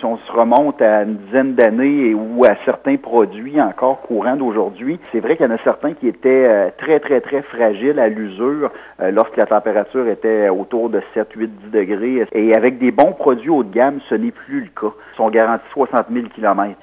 si on se remonte à une dizaine d'années ou à certains produits encore courants d'aujourd'hui, c'est vrai qu'il y en a certains qui étaient euh, très, très, très fragiles à l'usure euh, lorsque la température était autour de 7, 8, 10 degrés. Et avec des bons produits haut de gamme, ce n'est plus le cas. Ils sont garantis 60 000 km.